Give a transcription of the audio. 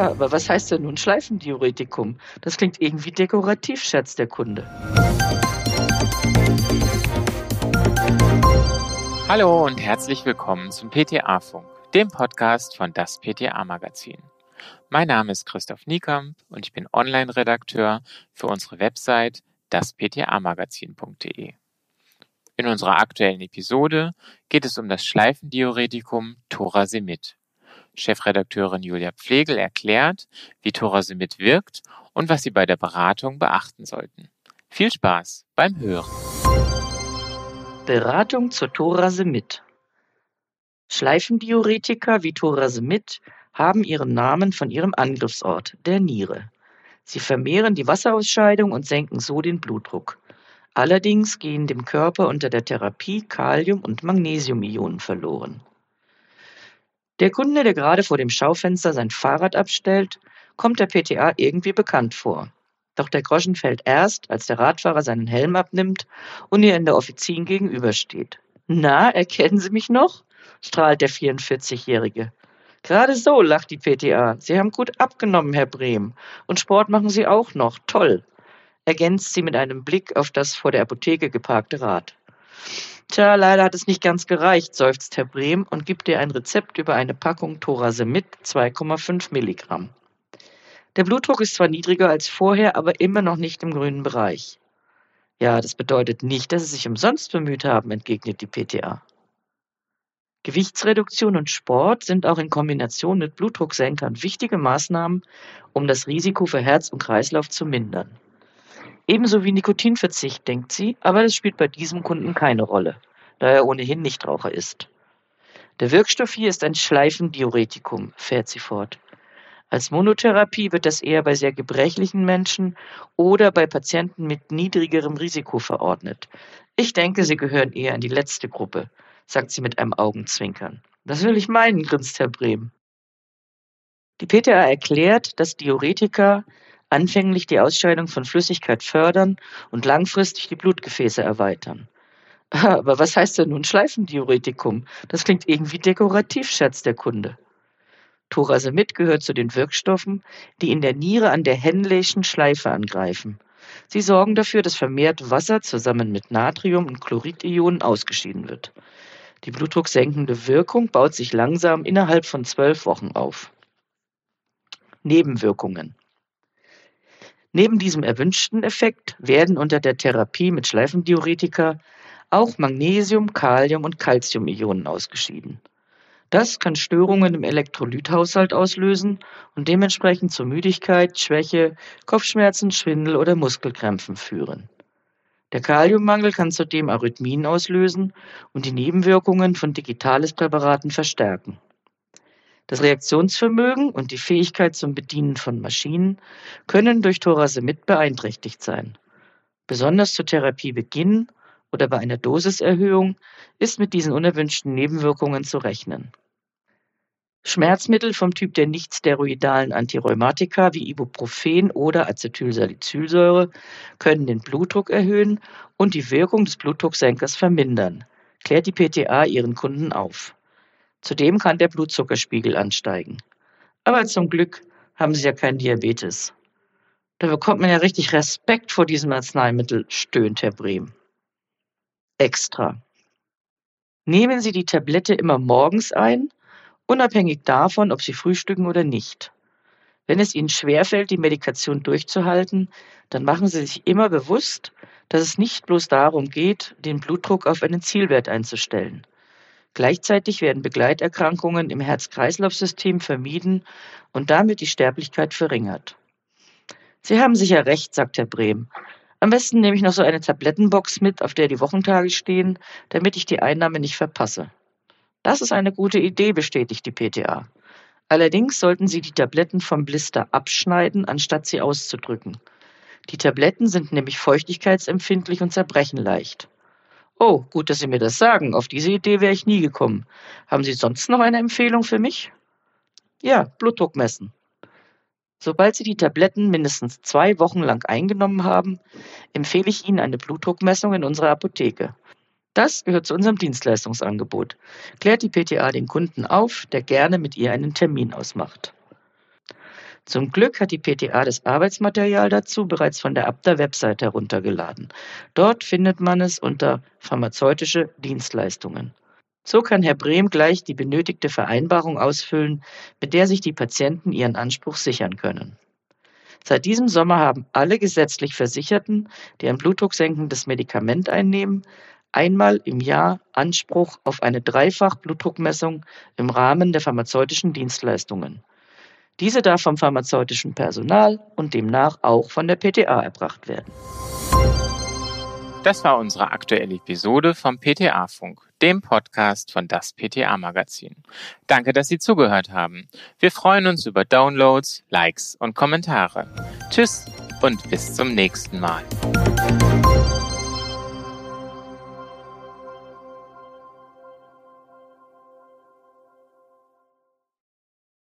Aber was heißt denn nun Schleifendiuretikum? Das klingt irgendwie dekorativ, scherzt der Kunde. Hallo und herzlich willkommen zum PTA-Funk, dem Podcast von das PTA-Magazin. Mein Name ist Christoph Niekamp und ich bin Online-Redakteur für unsere Website daspta-magazin.de. In unserer aktuellen Episode geht es um das Schleifendiuretikum Thorasemid. Chefredakteurin Julia Pflegel erklärt, wie Thorasemid wirkt und was Sie bei der Beratung beachten sollten. Viel Spaß beim Hören. Beratung zur Thorasemid. Schleifendiuretika wie Thorasemid haben ihren Namen von ihrem Angriffsort, der Niere. Sie vermehren die Wasserausscheidung und senken so den Blutdruck. Allerdings gehen dem Körper unter der Therapie Kalium- und Magnesiumionen verloren. Der Kunde, der gerade vor dem Schaufenster sein Fahrrad abstellt, kommt der PTA irgendwie bekannt vor. Doch der Groschen fällt erst, als der Radfahrer seinen Helm abnimmt und ihr in der Offizin gegenübersteht. Na, erkennen Sie mich noch? strahlt der 44-Jährige. Gerade so, lacht die PTA. Sie haben gut abgenommen, Herr Brehm. Und Sport machen Sie auch noch. Toll. Ergänzt sie mit einem Blick auf das vor der Apotheke geparkte Rad. Tja, leider hat es nicht ganz gereicht, seufzt Herr Brehm und gibt ihr ein Rezept über eine Packung Thorasemid 2,5 Milligramm. Der Blutdruck ist zwar niedriger als vorher, aber immer noch nicht im grünen Bereich. Ja, das bedeutet nicht, dass Sie sich umsonst bemüht haben, entgegnet die PTA. Gewichtsreduktion und Sport sind auch in Kombination mit Blutdrucksenkern wichtige Maßnahmen, um das Risiko für Herz und Kreislauf zu mindern. Ebenso wie Nikotinverzicht, denkt sie, aber das spielt bei diesem Kunden keine Rolle, da er ohnehin Nichtraucher ist. Der Wirkstoff hier ist ein Schleifendiuretikum, fährt sie fort. Als Monotherapie wird das eher bei sehr gebrechlichen Menschen oder bei Patienten mit niedrigerem Risiko verordnet. Ich denke, Sie gehören eher in die letzte Gruppe, sagt sie mit einem Augenzwinkern. Das will ich meinen, grinst Herr Brehm. Die PTA erklärt, dass Diuretika anfänglich die Ausscheidung von Flüssigkeit fördern und langfristig die Blutgefäße erweitern. Aber was heißt denn nun Schleifendiuretikum? Das klingt irgendwie dekorativ, scherzt der Kunde. Thorasemid gehört zu den Wirkstoffen, die in der Niere an der Henleyschen Schleife angreifen. Sie sorgen dafür, dass vermehrt Wasser zusammen mit Natrium- und Chloridionen ausgeschieden wird. Die blutdrucksenkende Wirkung baut sich langsam innerhalb von zwölf Wochen auf. Nebenwirkungen. Neben diesem erwünschten Effekt werden unter der Therapie mit Schleifendiuretika auch Magnesium, Kalium und Calciumionen ausgeschieden. Das kann Störungen im Elektrolythaushalt auslösen und dementsprechend zu Müdigkeit, Schwäche, Kopfschmerzen, Schwindel oder Muskelkrämpfen führen. Der Kaliummangel kann zudem Arrhythmien auslösen und die Nebenwirkungen von Digitales-Präparaten verstärken. Das Reaktionsvermögen und die Fähigkeit zum Bedienen von Maschinen können durch Thorasemid beeinträchtigt sein. Besonders zu Therapiebeginn oder bei einer Dosiserhöhung ist mit diesen unerwünschten Nebenwirkungen zu rechnen. Schmerzmittel vom Typ der nichtsteroidalen Antirheumatika wie Ibuprofen oder Acetylsalicylsäure können den Blutdruck erhöhen und die Wirkung des Blutdrucksenkers vermindern, klärt die PTA ihren Kunden auf. Zudem kann der Blutzuckerspiegel ansteigen. Aber zum Glück haben sie ja keinen Diabetes. Da bekommt man ja richtig Respekt vor diesem Arzneimittel, stöhnt Herr Brehm extra. Nehmen Sie die Tablette immer morgens ein, unabhängig davon, ob Sie frühstücken oder nicht. Wenn es Ihnen schwerfällt, die Medikation durchzuhalten, dann machen Sie sich immer bewusst, dass es nicht bloß darum geht, den Blutdruck auf einen Zielwert einzustellen. Gleichzeitig werden Begleiterkrankungen im Herz-Kreislauf-System vermieden und damit die Sterblichkeit verringert. Sie haben sicher recht, sagt Herr Brehm. Am besten nehme ich noch so eine Tablettenbox mit, auf der die Wochentage stehen, damit ich die Einnahme nicht verpasse. Das ist eine gute Idee, bestätigt die PTA. Allerdings sollten Sie die Tabletten vom Blister abschneiden, anstatt sie auszudrücken. Die Tabletten sind nämlich feuchtigkeitsempfindlich und zerbrechen leicht. Oh, gut, dass Sie mir das sagen. Auf diese Idee wäre ich nie gekommen. Haben Sie sonst noch eine Empfehlung für mich? Ja, Blutdruck messen. Sobald Sie die Tabletten mindestens zwei Wochen lang eingenommen haben, empfehle ich Ihnen eine Blutdruckmessung in unserer Apotheke. Das gehört zu unserem Dienstleistungsangebot. Klärt die PTA den Kunden auf, der gerne mit ihr einen Termin ausmacht. Zum Glück hat die PTA das Arbeitsmaterial dazu bereits von der Abda-Website heruntergeladen. Dort findet man es unter pharmazeutische Dienstleistungen. So kann Herr Brehm gleich die benötigte Vereinbarung ausfüllen, mit der sich die Patienten ihren Anspruch sichern können. Seit diesem Sommer haben alle gesetzlich Versicherten, die ein blutdrucksenkendes Medikament einnehmen, einmal im Jahr Anspruch auf eine Dreifach-Blutdruckmessung im Rahmen der pharmazeutischen Dienstleistungen. Diese darf vom pharmazeutischen Personal und demnach auch von der PTA erbracht werden. Das war unsere aktuelle Episode vom PTA-Funk, dem Podcast von das PTA-Magazin. Danke, dass Sie zugehört haben. Wir freuen uns über Downloads, Likes und Kommentare. Tschüss und bis zum nächsten Mal.